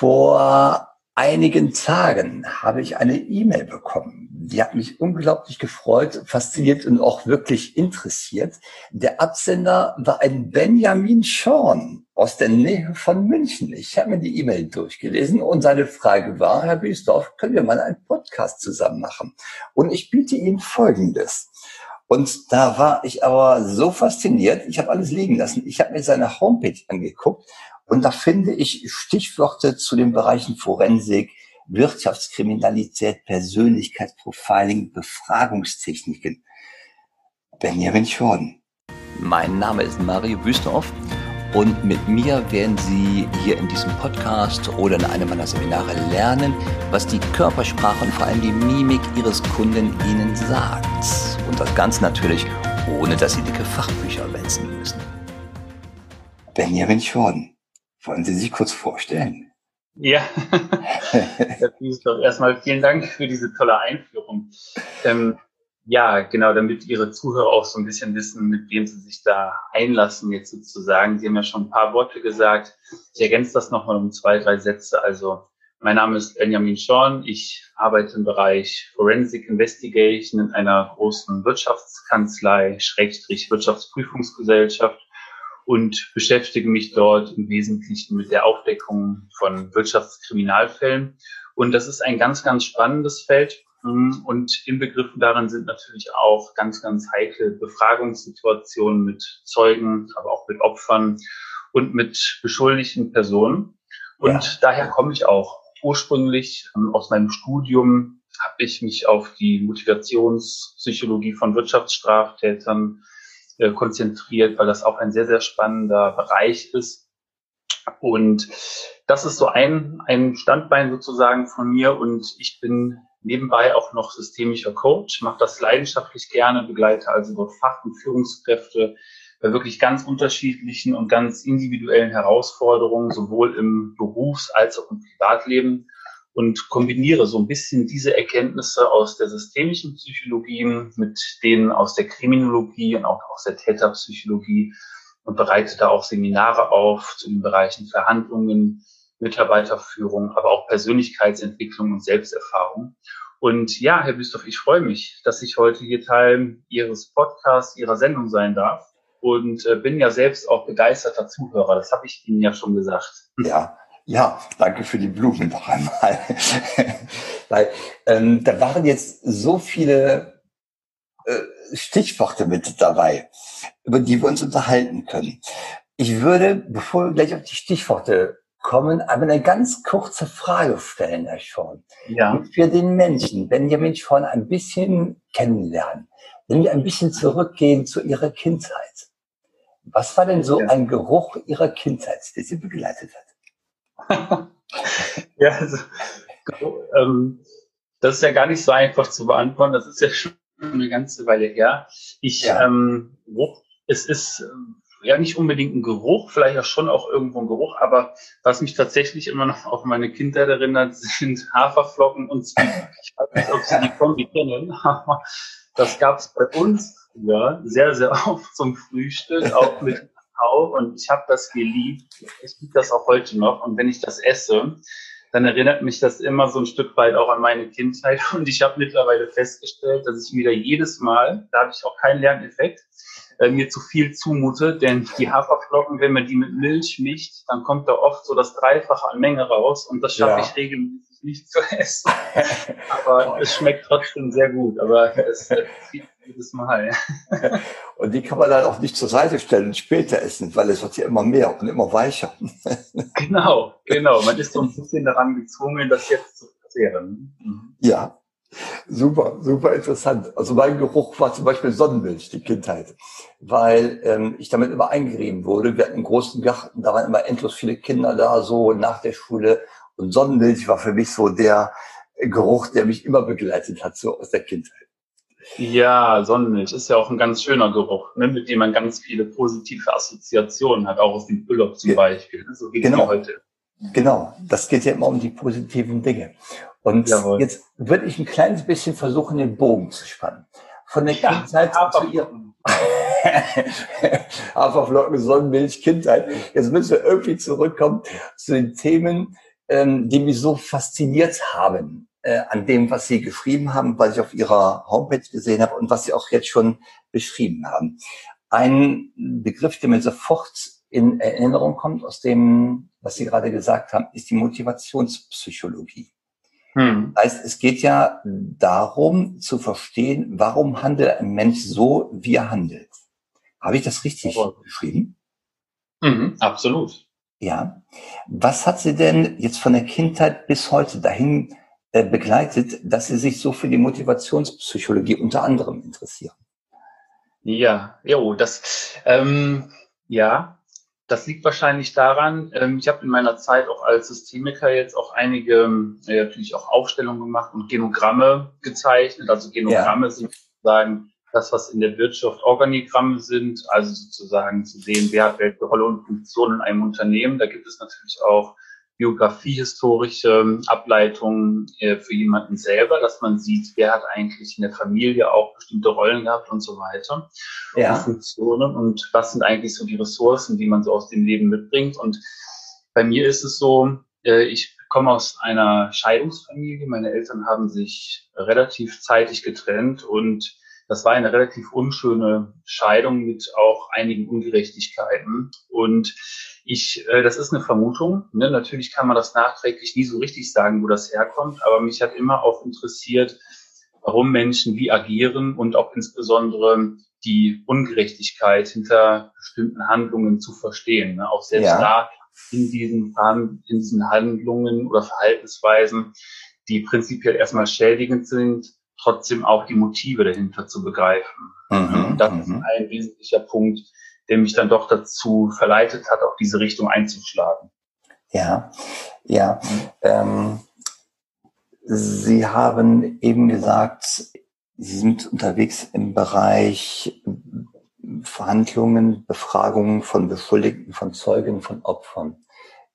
Vor einigen Tagen habe ich eine E-Mail bekommen. Die hat mich unglaublich gefreut, fasziniert und auch wirklich interessiert. Der Absender war ein Benjamin Schorn aus der Nähe von München. Ich habe mir die E-Mail durchgelesen und seine Frage war, Herr Biesdorf, können wir mal einen Podcast zusammen machen? Und ich biete Ihnen Folgendes. Und da war ich aber so fasziniert, ich habe alles liegen lassen. Ich habe mir seine Homepage angeguckt und da finde ich Stichworte zu den Bereichen Forensik, Wirtschaftskriminalität, Persönlichkeitsprofiling, Befragungstechniken. Benjamin Schorden. Mein Name ist Mario Büstorf und mit mir werden Sie hier in diesem Podcast oder in einem meiner Seminare lernen, was die Körpersprache und vor allem die Mimik Ihres Kunden Ihnen sagt. Und das Ganze natürlich, ohne dass Sie dicke Fachbücher wälzen müssen. Benjamin Schorden. Wollen Sie sich kurz vorstellen? Ja, erstmal vielen Dank für diese tolle Einführung. Ähm, ja, genau, damit Ihre Zuhörer auch so ein bisschen wissen, mit wem sie sich da einlassen, jetzt sozusagen. Sie haben ja schon ein paar Worte gesagt. Ich ergänze das nochmal um zwei, drei Sätze. Also, mein Name ist Benjamin Schorn. Ich arbeite im Bereich Forensic Investigation in einer großen Wirtschaftskanzlei, Schrägstrich Wirtschaftsprüfungsgesellschaft und beschäftige mich dort im Wesentlichen mit der Aufdeckung von Wirtschaftskriminalfällen. Und das ist ein ganz, ganz spannendes Feld. Und inbegriffen darin sind natürlich auch ganz, ganz heikle Befragungssituationen mit Zeugen, aber auch mit Opfern und mit beschuldigten Personen. Und ja. daher komme ich auch. Ursprünglich ähm, aus meinem Studium habe ich mich auf die Motivationspsychologie von Wirtschaftsstraftätern äh, konzentriert, weil das auch ein sehr, sehr spannender Bereich ist. Und das ist so ein, ein Standbein sozusagen von mir und ich bin nebenbei auch noch systemischer Coach, mache das leidenschaftlich gerne, begleite also dort Fach- und Führungskräfte bei wirklich ganz unterschiedlichen und ganz individuellen Herausforderungen, sowohl im Berufs- als auch im Privatleben und kombiniere so ein bisschen diese Erkenntnisse aus der systemischen Psychologie mit denen aus der Kriminologie und auch aus der Täterpsychologie und bereite da auch Seminare auf zu den Bereichen Verhandlungen, Mitarbeiterführung, aber auch Persönlichkeitsentwicklung und Selbsterfahrung. Und ja, Herr Büstorf, ich freue mich, dass ich heute hier Teil Ihres Podcasts, Ihrer Sendung sein darf und äh, bin ja selbst auch begeisterter Zuhörer. Das habe ich Ihnen ja schon gesagt. Ja, ja, danke für die Blumen noch einmal. Weil ähm, da waren jetzt so viele äh, Stichworte mit dabei, über die wir uns unterhalten können. Ich würde, bevor wir gleich auf die Stichworte kommen, aber eine ganz kurze Frage stellen, Herr Schorn. Ja. Für den Menschen, wenn wir Mensch Schorn ein bisschen kennenlernen, wenn wir ein bisschen zurückgehen zu Ihrer Kindheit. Was war denn so ja. ein Geruch Ihrer Kindheit, der Sie begleitet hat? Ja, also, ähm, das ist ja gar nicht so einfach zu beantworten. Das ist ja schon eine ganze Weile her. Ich, ja. ähm, es ist ähm, ja nicht unbedingt ein Geruch, vielleicht auch schon auch irgendwo ein Geruch, aber was mich tatsächlich immer noch auf meine Kindheit erinnert, sind Haferflocken und Zwiebeln. Ich weiß nicht, ob Sie die Kombi kennen, aber das gab es bei uns ja, sehr, sehr oft zum Frühstück, auch mit Kakao und ich habe das geliebt. Ich liebe das auch heute noch. Und wenn ich das esse, dann erinnert mich das immer so ein Stück weit auch an meine Kindheit. Und ich habe mittlerweile festgestellt, dass ich wieder jedes Mal, da habe ich auch keinen Lerneffekt, äh, mir zu viel zumute, denn die Haferflocken, wenn man die mit Milch mischt, dann kommt da oft so das Dreifache an Menge raus und das schaffe ja. ich regelmäßig nicht zu essen. Aber es schmeckt trotzdem sehr gut, aber es äh, jedes Mal. und die kann man dann auch nicht zur Seite stellen und später essen, weil es wird ja immer mehr und immer weicher. genau, genau. Man ist so ein bisschen daran gezwungen, das jetzt zu verzehren. Mhm. Ja. Super, super interessant. Also mein Geruch war zum Beispiel Sonnenmilch, die Kindheit, weil ähm, ich damit immer eingerieben wurde. Wir hatten einen großen Garten, da waren immer endlos viele Kinder da, so nach der Schule. Und Sonnenmilch war für mich so der Geruch, der mich immer begleitet hat, so aus der Kindheit. Ja, Sonnenmilch ist ja auch ein ganz schöner Geruch, ne, mit dem man ganz viele positive Assoziationen hat, auch aus dem Urlaub zum. Beispiel. So geht genau. heute. Genau, das geht ja immer um die positiven Dinge. Und Jawohl. jetzt würde ich ein kleines bisschen versuchen, den Bogen zu spannen. Von der ja, Kindheit zu ihrem Haferflocken, Sonnenmilch, Kindheit. Jetzt müssen wir irgendwie zurückkommen zu den Themen ähm, die mich so fasziniert haben äh, an dem, was Sie geschrieben haben, was ich auf Ihrer Homepage gesehen habe und was Sie auch jetzt schon beschrieben haben. Ein Begriff, der mir sofort in Erinnerung kommt aus dem, was Sie gerade gesagt haben, ist die Motivationspsychologie. Hm. Das heißt, es geht ja bedarum zu verstehen, warum handelt ein Mensch so, wie er handelt. Habe ich das richtig oh. beschrieben? Mhm, absolut. Ja. Was hat Sie denn jetzt von der Kindheit bis heute dahin begleitet, dass Sie sich so für die Motivationspsychologie unter anderem interessieren? Ja, jo, das, ähm, ja, das liegt wahrscheinlich daran, ähm, ich habe in meiner Zeit auch als Systemiker jetzt auch einige, äh, natürlich auch Aufstellungen gemacht und Genogramme gezeichnet. Also Genogramme ja. sind sozusagen das, was in der Wirtschaft Organigramme sind, also sozusagen zu sehen, wer hat welche Rolle und Funktion in einem Unternehmen. Da gibt es natürlich auch biografiehistorische Ableitungen äh, für jemanden selber, dass man sieht, wer hat eigentlich in der Familie auch bestimmte Rollen gehabt und so weiter. Ja. Und Funktionen und was sind eigentlich so die Ressourcen, die man so aus dem Leben mitbringt. Und bei mir ist es so, äh, ich komme aus einer Scheidungsfamilie. Meine Eltern haben sich relativ zeitig getrennt und das war eine relativ unschöne Scheidung mit auch einigen Ungerechtigkeiten. Und ich, äh, das ist eine Vermutung. Ne? Natürlich kann man das nachträglich nie so richtig sagen, wo das herkommt. Aber mich hat immer auch interessiert, warum Menschen wie agieren und auch insbesondere die Ungerechtigkeit hinter bestimmten Handlungen zu verstehen. Ne? Auch selbst ja. da in diesen, in diesen Handlungen oder Verhaltensweisen, die prinzipiell erstmal schädigend sind, trotzdem auch die Motive dahinter zu begreifen. Mhm, das ist mhm. ein wesentlicher Punkt, der mich dann doch dazu verleitet hat, auch diese Richtung einzuschlagen. Ja, ja. Ähm, Sie haben eben gesagt, Sie sind unterwegs im Bereich Verhandlungen, Befragungen von Beschuldigten, von Zeugen, von Opfern.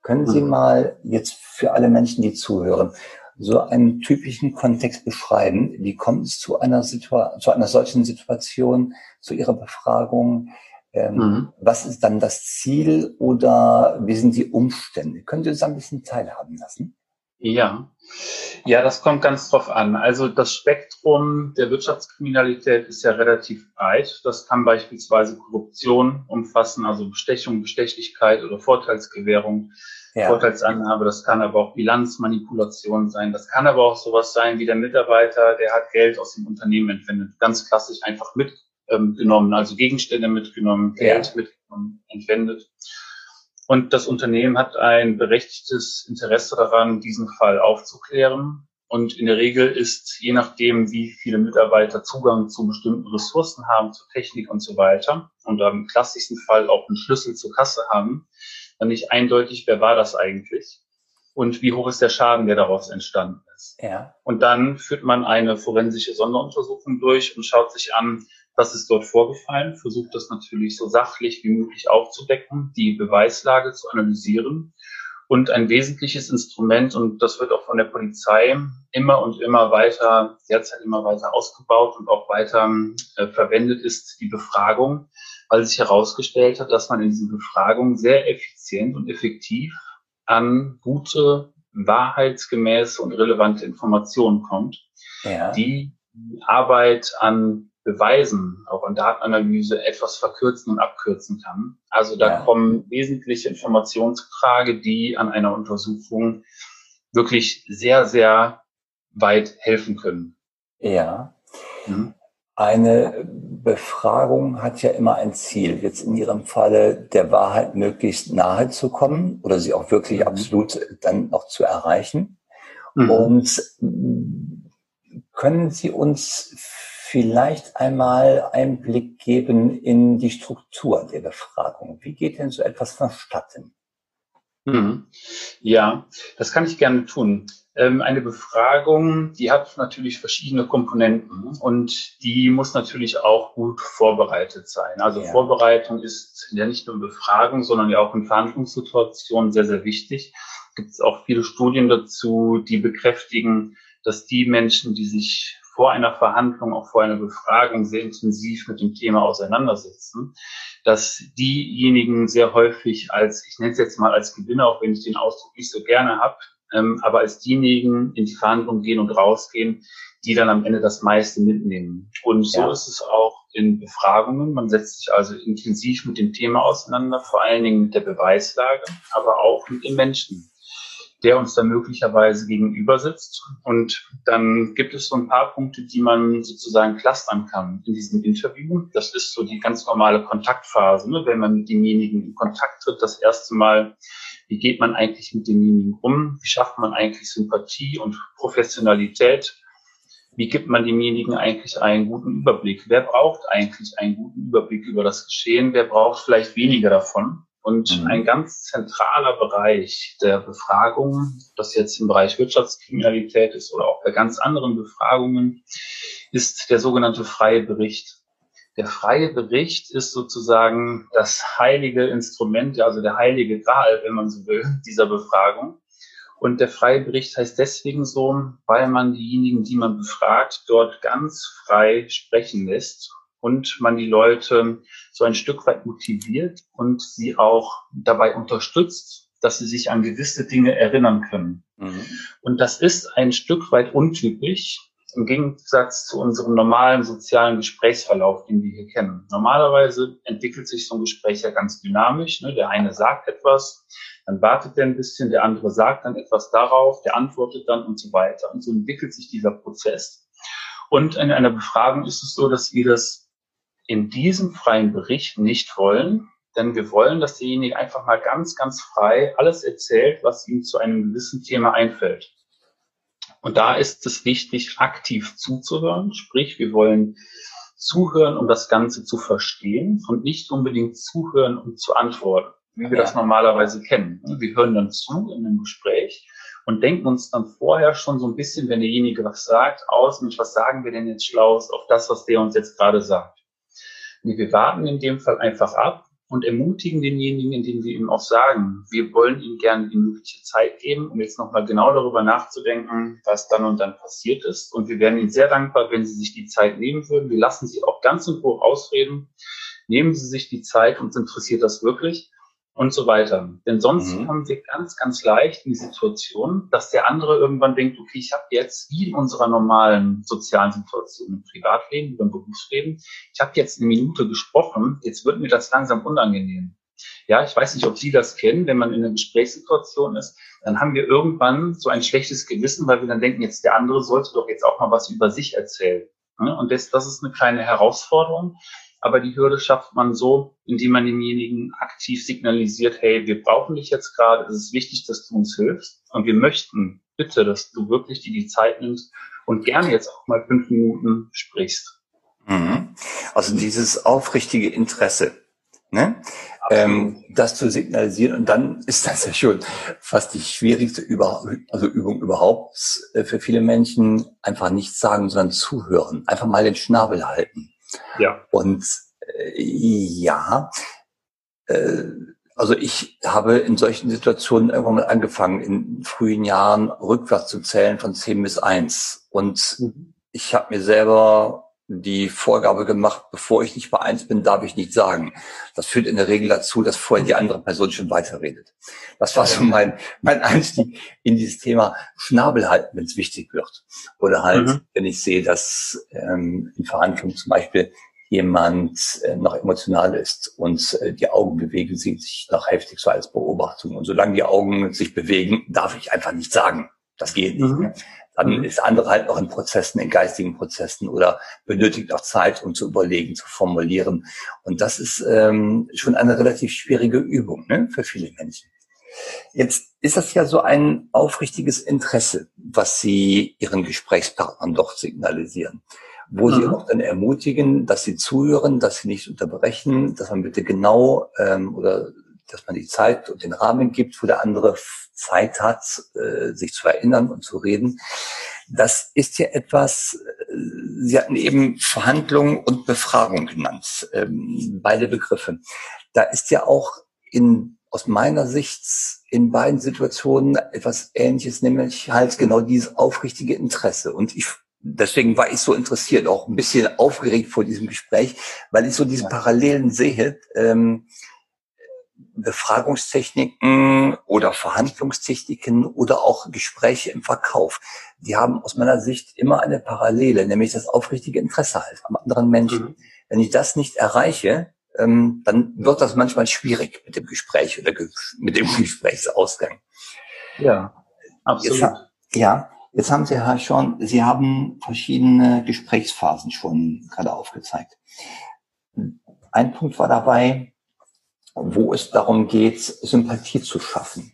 Können Sie mhm. mal jetzt für alle Menschen, die zuhören, so einen typischen Kontext beschreiben? Wie kommt es zu einer, Situa zu einer solchen Situation, zu Ihrer Befragung? Ähm, mhm. Was ist dann das Ziel oder wie sind die Umstände? Können Sie uns ein bisschen teilhaben lassen? Ja, ja, das kommt ganz drauf an. Also das Spektrum der Wirtschaftskriminalität ist ja relativ breit. Das kann beispielsweise Korruption umfassen, also Bestechung, Bestechlichkeit oder Vorteilsgewährung ja. Vorteilsannahme, das kann aber auch Bilanzmanipulation sein, das kann aber auch sowas sein wie der Mitarbeiter, der hat Geld aus dem Unternehmen entwendet, ganz klassisch einfach mitgenommen, also Gegenstände mitgenommen, Geld ja. mitgenommen, entwendet. Und das Unternehmen hat ein berechtigtes Interesse daran, diesen Fall aufzuklären. Und in der Regel ist, je nachdem, wie viele Mitarbeiter Zugang zu bestimmten Ressourcen haben, zu Technik und so weiter, und im klassischsten Fall auch einen Schlüssel zur Kasse haben, dann nicht eindeutig, wer war das eigentlich und wie hoch ist der Schaden, der daraus entstanden ist. Ja. Und dann führt man eine forensische Sonderuntersuchung durch und schaut sich an, was ist dort vorgefallen, versucht das natürlich so sachlich wie möglich aufzudecken, die Beweislage zu analysieren. Und ein wesentliches Instrument, und das wird auch von der Polizei immer und immer weiter, derzeit immer weiter ausgebaut und auch weiter äh, verwendet, ist die Befragung weil sich herausgestellt hat, dass man in diesen Befragungen sehr effizient und effektiv an gute, wahrheitsgemäße und relevante Informationen kommt, ja. die die Arbeit an Beweisen, auch an Datenanalyse etwas verkürzen und abkürzen kann. Also da ja. kommen wesentliche Informationen zu die an einer Untersuchung wirklich sehr, sehr weit helfen können. Ja. Mhm. Eine Befragung hat ja immer ein Ziel, jetzt in Ihrem Falle der Wahrheit möglichst nahe zu kommen oder sie auch wirklich mhm. absolut dann noch zu erreichen. Mhm. Und können Sie uns vielleicht einmal Einblick geben in die Struktur der Befragung? Wie geht denn so etwas vonstatten? Mhm. Ja, das kann ich gerne tun. Ähm, eine Befragung, die hat natürlich verschiedene Komponenten und die muss natürlich auch gut vorbereitet sein. Also ja. Vorbereitung ist ja nicht nur in Befragung, sondern ja auch in Verhandlungssituationen sehr, sehr wichtig. Gibt es auch viele Studien dazu, die bekräftigen, dass die Menschen, die sich vor einer Verhandlung, auch vor einer Befragung sehr intensiv mit dem Thema auseinandersetzen, dass diejenigen sehr häufig als, ich nenne es jetzt mal als Gewinner, auch wenn ich den Ausdruck nicht so gerne habe, ähm, aber als diejenigen in die Verhandlungen gehen und rausgehen, die dann am Ende das meiste mitnehmen. Und so ja. ist es auch in Befragungen. Man setzt sich also intensiv mit dem Thema auseinander, vor allen Dingen mit der Beweislage, aber auch mit den Menschen, der uns da möglicherweise gegenüber sitzt. Und dann gibt es so ein paar Punkte, die man sozusagen clustern kann in diesem Interview. Das ist so die ganz normale Kontaktphase, ne? wenn man mit demjenigen in Kontakt tritt, das erste Mal wie geht man eigentlich mit denjenigen um? Wie schafft man eigentlich Sympathie und Professionalität? Wie gibt man demjenigen eigentlich einen guten Überblick? Wer braucht eigentlich einen guten Überblick über das Geschehen? Wer braucht vielleicht weniger davon? Und mhm. ein ganz zentraler Bereich der Befragung, das jetzt im Bereich Wirtschaftskriminalität ist oder auch bei ganz anderen Befragungen, ist der sogenannte freie Bericht. Der freie Bericht ist sozusagen das heilige Instrument, also der heilige Gral, wenn man so will, dieser Befragung. Und der freie Bericht heißt deswegen so, weil man diejenigen, die man befragt, dort ganz frei sprechen lässt und man die Leute so ein Stück weit motiviert und sie auch dabei unterstützt, dass sie sich an gewisse Dinge erinnern können. Mhm. Und das ist ein Stück weit untypisch, im Gegensatz zu unserem normalen sozialen Gesprächsverlauf, den wir hier kennen. Normalerweise entwickelt sich so ein Gespräch ja ganz dynamisch. Ne? Der eine sagt etwas, dann wartet er ein bisschen, der andere sagt dann etwas darauf, der antwortet dann und so weiter. Und so entwickelt sich dieser Prozess. Und in einer Befragung ist es so, dass wir das in diesem freien Bericht nicht wollen, denn wir wollen, dass derjenige einfach mal ganz, ganz frei alles erzählt, was ihm zu einem gewissen Thema einfällt. Und da ist es wichtig, aktiv zuzuhören. Sprich, wir wollen zuhören, um das Ganze zu verstehen und nicht unbedingt zuhören, um zu antworten, wie wir ja. das normalerweise kennen. Wir hören dann zu in einem Gespräch und denken uns dann vorher schon so ein bisschen, wenn derjenige was sagt, aus, mit was sagen wir denn jetzt Schlaues auf das, was der uns jetzt gerade sagt. Wir warten in dem Fall einfach ab, und ermutigen denjenigen, indem wir ihm auch sagen, wir wollen ihm gerne die mögliche Zeit geben, um jetzt nochmal genau darüber nachzudenken, was dann und dann passiert ist. Und wir wären Ihnen sehr dankbar, wenn Sie sich die Zeit nehmen würden. Wir lassen Sie auch ganz in Ruhe ausreden. Nehmen Sie sich die Zeit, uns interessiert das wirklich und so weiter. Denn sonst mhm. kommen wir ganz, ganz leicht in die Situation, dass der andere irgendwann denkt, okay, ich habe jetzt wie in unserer normalen sozialen Situation im Privatleben oder im Berufsleben, ich habe jetzt eine Minute gesprochen, jetzt wird mir das langsam unangenehm. Ja, ich weiß nicht, ob Sie das kennen, wenn man in einer Gesprächssituation ist, dann haben wir irgendwann so ein schlechtes Gewissen, weil wir dann denken, jetzt der andere sollte doch jetzt auch mal was über sich erzählen. Und das, das ist eine kleine Herausforderung aber die Hürde schafft man so, indem man demjenigen aktiv signalisiert, hey, wir brauchen dich jetzt gerade, es ist wichtig, dass du uns hilfst und wir möchten bitte, dass du wirklich dir die Zeit nimmst und gerne jetzt auch mal fünf Minuten sprichst. Mhm. Also dieses aufrichtige Interesse, ne? Ähm, das zu signalisieren und dann ist das ja schon fast die schwierigste Über also Übung überhaupt äh, für viele Menschen, einfach nichts sagen, sondern zuhören, einfach mal den Schnabel halten. Ja. Und äh, ja, äh, also ich habe in solchen Situationen irgendwann mal angefangen, in frühen Jahren rückwärts zu zählen von 10 bis 1. Und mhm. ich habe mir selber die Vorgabe gemacht, bevor ich nicht bei eins bin, darf ich nicht sagen. Das führt in der Regel dazu, dass vorher die andere Person schon weiterredet. Das war so mein, mein Einstieg in dieses Thema Schnabel halten, wenn es wichtig wird. Oder halt, mhm. wenn ich sehe, dass ähm, in Verhandlungen zum Beispiel jemand äh, noch emotional ist und äh, die Augen bewegen sich noch heftig so als Beobachtung. Und solange die Augen sich bewegen, darf ich einfach nicht sagen. Das geht nicht. Mhm. Dann mhm. ist andere halt noch in Prozessen, in geistigen Prozessen oder benötigt auch Zeit, um zu überlegen, zu formulieren. Und das ist ähm, schon eine relativ schwierige Übung ne, für viele Menschen. Jetzt ist das ja so ein aufrichtiges Interesse, was Sie Ihren Gesprächspartnern doch signalisieren, wo mhm. Sie auch dann ermutigen, dass Sie zuhören, dass Sie nicht unterbrechen, dass man bitte genau ähm, oder dass man die Zeit und den Rahmen gibt, wo der andere Zeit hat, äh, sich zu erinnern und zu reden. Das ist ja etwas, äh, Sie hatten eben Verhandlung und Befragung genannt, ähm, beide Begriffe. Da ist ja auch in, aus meiner Sicht in beiden Situationen etwas Ähnliches, nämlich halt genau dieses aufrichtige Interesse. Und ich deswegen war ich so interessiert, auch ein bisschen aufgeregt vor diesem Gespräch, weil ich so diese Parallelen sehe. Ähm, Befragungstechniken oder Verhandlungstechniken oder auch Gespräche im Verkauf, die haben aus meiner Sicht immer eine Parallele, nämlich das aufrichtige Interesse halt am anderen Menschen. Mhm. Wenn ich das nicht erreiche, ähm, dann wird das manchmal schwierig mit dem Gespräch oder mit dem Gesprächsausgang. Ja, absolut. Jetzt, ja, jetzt haben Sie, Herr Schorn, Sie haben verschiedene Gesprächsphasen schon gerade aufgezeigt. Ein Punkt war dabei, wo es darum geht, Sympathie zu schaffen.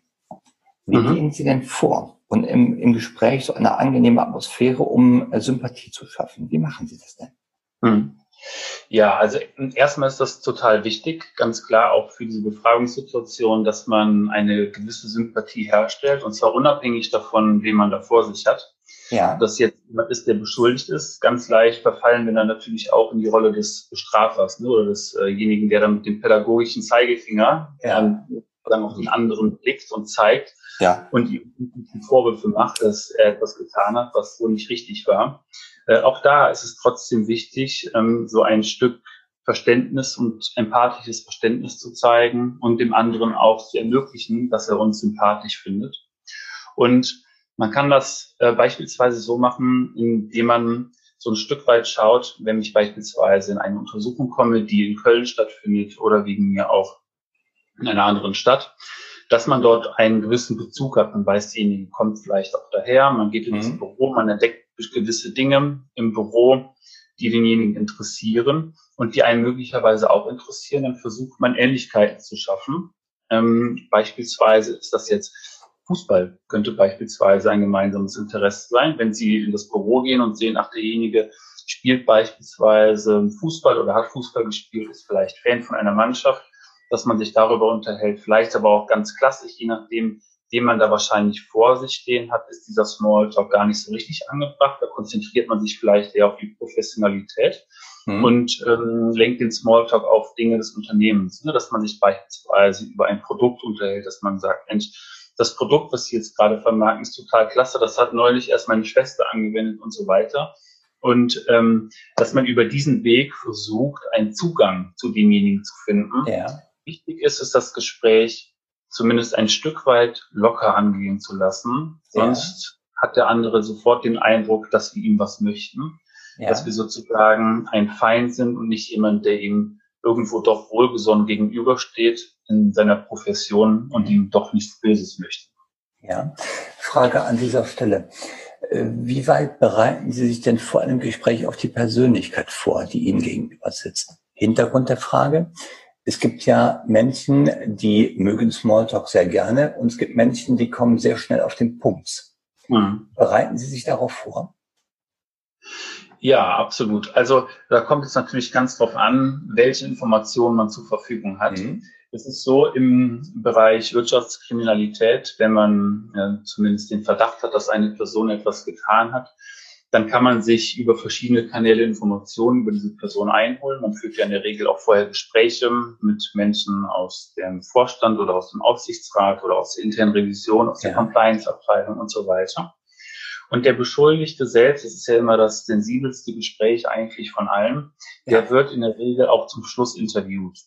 Wie mhm. gehen Sie denn vor? Und im, im Gespräch so eine angenehme Atmosphäre, um äh, Sympathie zu schaffen. Wie machen Sie das denn? Mhm. Ja, also erstmal ist das total wichtig, ganz klar auch für diese Befragungssituation, dass man eine gewisse Sympathie herstellt und zwar unabhängig davon, wen man da vor sich hat. Ja. Dass jetzt jemand ist, der beschuldigt ist, ganz leicht verfallen wir dann natürlich auch in die Rolle des Bestrafers ne, oder desjenigen, der dann mit dem pädagogischen Zeigefinger ja. dann, dann auf den anderen blickt und zeigt ja. und ihm Vorwürfe macht, dass er etwas getan hat, was wohl nicht richtig war. Äh, auch da ist es trotzdem wichtig, ähm, so ein Stück Verständnis und empathisches Verständnis zu zeigen und dem anderen auch zu ermöglichen, dass er uns sympathisch findet. Und man kann das äh, beispielsweise so machen, indem man so ein Stück weit schaut, wenn ich beispielsweise in eine Untersuchung komme, die in Köln stattfindet oder wegen mir auch in einer anderen Stadt, dass man dort einen gewissen Bezug hat. Man weiß, derjenige kommt vielleicht auch daher, man geht in mhm. Büro, man entdeckt gewisse Dinge im Büro, die denjenigen interessieren und die einen möglicherweise auch interessieren, dann versucht man Ähnlichkeiten zu schaffen. Ähm, beispielsweise ist das jetzt Fußball, könnte beispielsweise ein gemeinsames Interesse sein. Wenn Sie in das Büro gehen und sehen, ach, derjenige spielt beispielsweise Fußball oder hat Fußball gespielt, ist vielleicht Fan von einer Mannschaft, dass man sich darüber unterhält, vielleicht aber auch ganz klassisch, je nachdem, den man da wahrscheinlich vor sich stehen hat, ist dieser Smalltalk gar nicht so richtig angebracht. Da konzentriert man sich vielleicht eher auf die Professionalität mhm. und ähm, lenkt den Smalltalk auf Dinge des Unternehmens, ne? dass man sich beispielsweise über ein Produkt unterhält, dass man sagt, Mensch, das Produkt, was Sie jetzt gerade vermarkten, ist total klasse. Das hat neulich erst meine Schwester angewendet und so weiter. Und ähm, dass man über diesen Weg versucht, einen Zugang zu demjenigen zu finden. Ja. Wichtig ist, ist das Gespräch zumindest ein Stück weit locker angehen zu lassen. Sonst ja. hat der andere sofort den Eindruck, dass wir ihm was möchten. Ja. Dass wir sozusagen ein Feind sind und nicht jemand, der ihm irgendwo doch wohlgesonnen gegenübersteht in seiner Profession und ihm doch nichts Böses möchte. Ja, Frage an dieser Stelle. Äh, wie weit bereiten Sie sich denn vor einem Gespräch auf die Persönlichkeit vor, die Ihnen gegenüber sitzt? Hintergrund der Frage. Es gibt ja Menschen, die mögen Smalltalk sehr gerne und es gibt Menschen, die kommen sehr schnell auf den Punkt. Mhm. Bereiten Sie sich darauf vor? Ja, absolut. Also da kommt es natürlich ganz drauf an, welche Informationen man zur Verfügung hat. Mhm. Es ist so im Bereich Wirtschaftskriminalität, wenn man ja, zumindest den Verdacht hat, dass eine Person etwas getan hat, dann kann man sich über verschiedene Kanäle Informationen über diese Person einholen. Man führt ja in der Regel auch vorher Gespräche mit Menschen aus dem Vorstand oder aus dem Aufsichtsrat oder aus der internen Revision, aus der ja. Compliance-Abteilung und so weiter. Und der Beschuldigte selbst, das ist ja immer das sensibelste Gespräch eigentlich von allem, der wird in der Regel auch zum Schluss interviewt.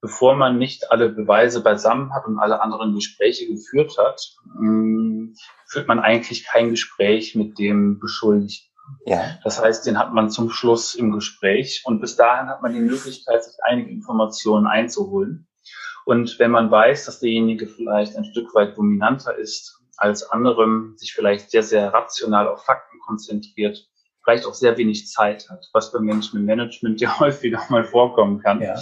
Bevor man nicht alle Beweise beisammen hat und alle anderen Gespräche geführt hat, mm, führt man eigentlich kein Gespräch mit dem Beschuldigten. Ja. Das heißt, den hat man zum Schluss im Gespräch und bis dahin hat man die Möglichkeit, sich einige Informationen einzuholen. Und wenn man weiß, dass derjenige vielleicht ein Stück weit dominanter ist als anderem, sich vielleicht sehr, sehr rational auf Fakten konzentriert, vielleicht auch sehr wenig Zeit hat, was bei Menschen im Management ja häufiger mal vorkommen kann, ja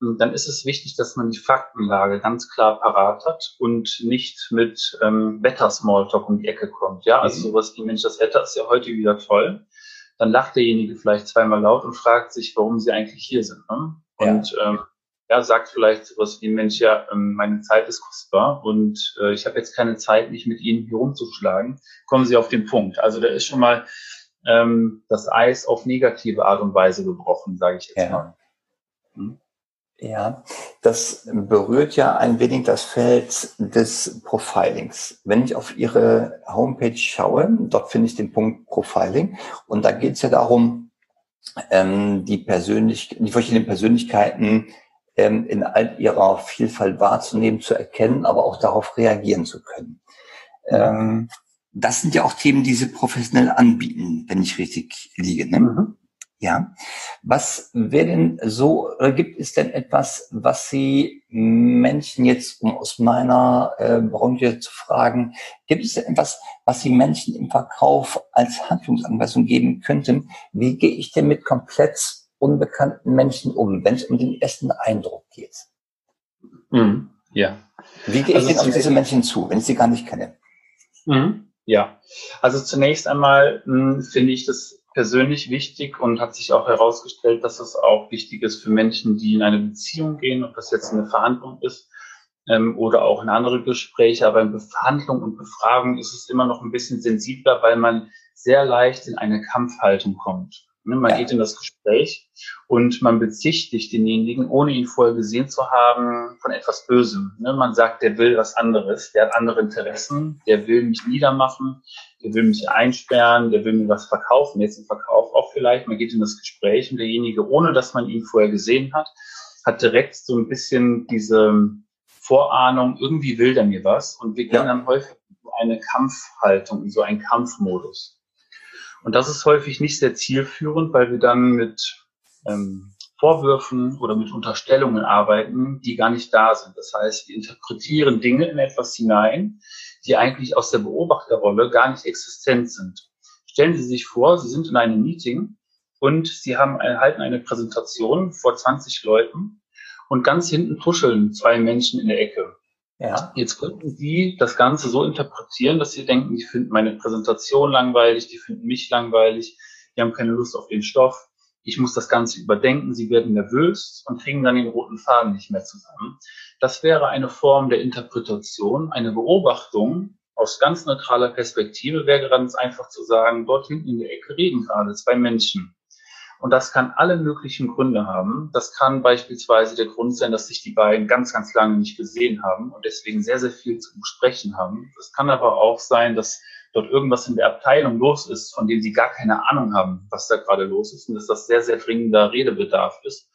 dann ist es wichtig, dass man die Faktenlage ganz klar parat hat und nicht mit ähm, Wetter-Smalltalk um die Ecke kommt. Ja, also mhm. sowas wie, Mensch, das Wetter ist ja heute wieder toll. Dann lacht derjenige vielleicht zweimal laut und fragt sich, warum sie eigentlich hier sind. Ne? Und ja. ähm, ja, sagt vielleicht sowas wie, Mensch, ja, ähm, meine Zeit ist kostbar und äh, ich habe jetzt keine Zeit, mich mit Ihnen hier rumzuschlagen. Kommen Sie auf den Punkt. Also da ist schon mal ähm, das Eis auf negative Art und Weise gebrochen, sage ich jetzt ja. mal. Hm? Ja, das berührt ja ein wenig das Feld des Profilings. Wenn ich auf Ihre Homepage schaue, dort finde ich den Punkt Profiling und da geht es ja darum, ähm, die, persönlich, die verschiedenen Persönlichkeiten ähm, in all ihrer Vielfalt wahrzunehmen, zu erkennen, aber auch darauf reagieren zu können. Ähm, das sind ja auch Themen, die Sie professionell anbieten, wenn ich richtig liege. Ne? Mhm. Ja. Was wäre denn so, oder gibt es denn etwas, was Sie Menschen jetzt, um aus meiner äh, Branche zu fragen, gibt es denn etwas, was Sie Menschen im Verkauf als Handlungsanweisung geben könnten? Wie gehe ich denn mit komplett unbekannten Menschen um, wenn es um den ersten Eindruck geht? Mhm. Ja. Wie gehe also ich denn auf diese Menschen zu, wenn ich sie gar nicht kenne? Mhm. Ja, also zunächst einmal hm, finde ich das persönlich wichtig und hat sich auch herausgestellt, dass es auch wichtig ist für Menschen, die in eine Beziehung gehen, ob das jetzt eine Verhandlung ist ähm, oder auch in andere Gespräche. Aber in Verhandlung und Befragung ist es immer noch ein bisschen sensibler, weil man sehr leicht in eine Kampfhaltung kommt. Ne, man ja. geht in das Gespräch und man bezichtigt denjenigen, ohne ihn vorher gesehen zu haben, von etwas Bösem. Ne, man sagt, der will was anderes, der hat andere Interessen, der will mich niedermachen, der will mich einsperren, der will mir was verkaufen, jetzt im Verkauf auch vielleicht. Man geht in das Gespräch und derjenige, ohne dass man ihn vorher gesehen hat, hat direkt so ein bisschen diese Vorahnung, irgendwie will der mir was und wir gehen ja. dann häufig in eine Kampfhaltung, in so einen Kampfmodus. Und das ist häufig nicht sehr zielführend, weil wir dann mit ähm, Vorwürfen oder mit Unterstellungen arbeiten, die gar nicht da sind. Das heißt, wir interpretieren Dinge in etwas hinein, die eigentlich aus der Beobachterrolle gar nicht existent sind. Stellen Sie sich vor, Sie sind in einem Meeting und Sie haben, erhalten eine Präsentation vor 20 Leuten und ganz hinten tuscheln zwei Menschen in der Ecke. Ja. Jetzt könnten Sie das Ganze so interpretieren, dass Sie denken, die finden meine Präsentation langweilig, die finden mich langweilig, die haben keine Lust auf den Stoff. Ich muss das Ganze überdenken, sie werden nervös und kriegen dann den roten Faden nicht mehr zusammen. Das wäre eine Form der Interpretation, eine Beobachtung aus ganz neutraler Perspektive wäre ganz einfach zu sagen, dort hinten in der Ecke reden gerade zwei Menschen. Und das kann alle möglichen Gründe haben. Das kann beispielsweise der Grund sein, dass sich die beiden ganz, ganz lange nicht gesehen haben und deswegen sehr, sehr viel zu besprechen haben. Das kann aber auch sein, dass dort irgendwas in der Abteilung los ist, von dem sie gar keine Ahnung haben, was da gerade los ist und dass das sehr, sehr dringender Redebedarf ist.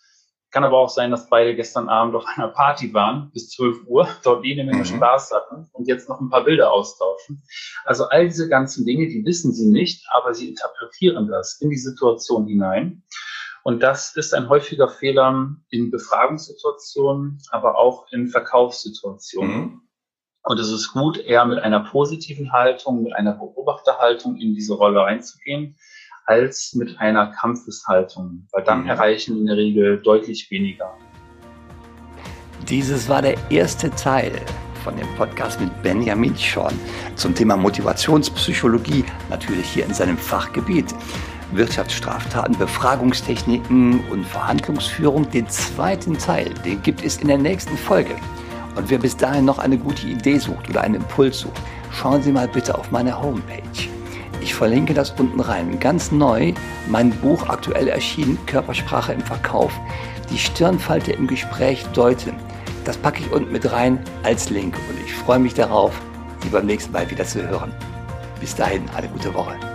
Kann aber auch sein, dass beide gestern Abend auf einer Party waren bis 12 Uhr, dort jede Menge mhm. Spaß hatten und jetzt noch ein paar Bilder austauschen. Also all diese ganzen Dinge, die wissen sie nicht, aber sie interpretieren das in die Situation hinein. Und das ist ein häufiger Fehler in Befragungssituationen, aber auch in Verkaufssituationen. Mhm. Und es ist gut, eher mit einer positiven Haltung, mit einer Beobachterhaltung in diese Rolle reinzugehen als mit einer Kampfeshaltung, weil dann mhm. erreichen in der Regel deutlich weniger. Dieses war der erste Teil von dem Podcast mit Benjamin Schorn zum Thema Motivationspsychologie, natürlich hier in seinem Fachgebiet. Wirtschaftsstraftaten, Befragungstechniken und Verhandlungsführung. Den zweiten Teil, den gibt es in der nächsten Folge. Und wer bis dahin noch eine gute Idee sucht oder einen Impuls sucht, schauen Sie mal bitte auf meine Homepage ich verlinke das unten rein. Ganz neu, mein Buch aktuell erschienen, Körpersprache im Verkauf. Die Stirnfalte im Gespräch deuten. Das packe ich unten mit rein als Link und ich freue mich darauf, Sie beim nächsten Mal wieder zu hören. Bis dahin, eine gute Woche.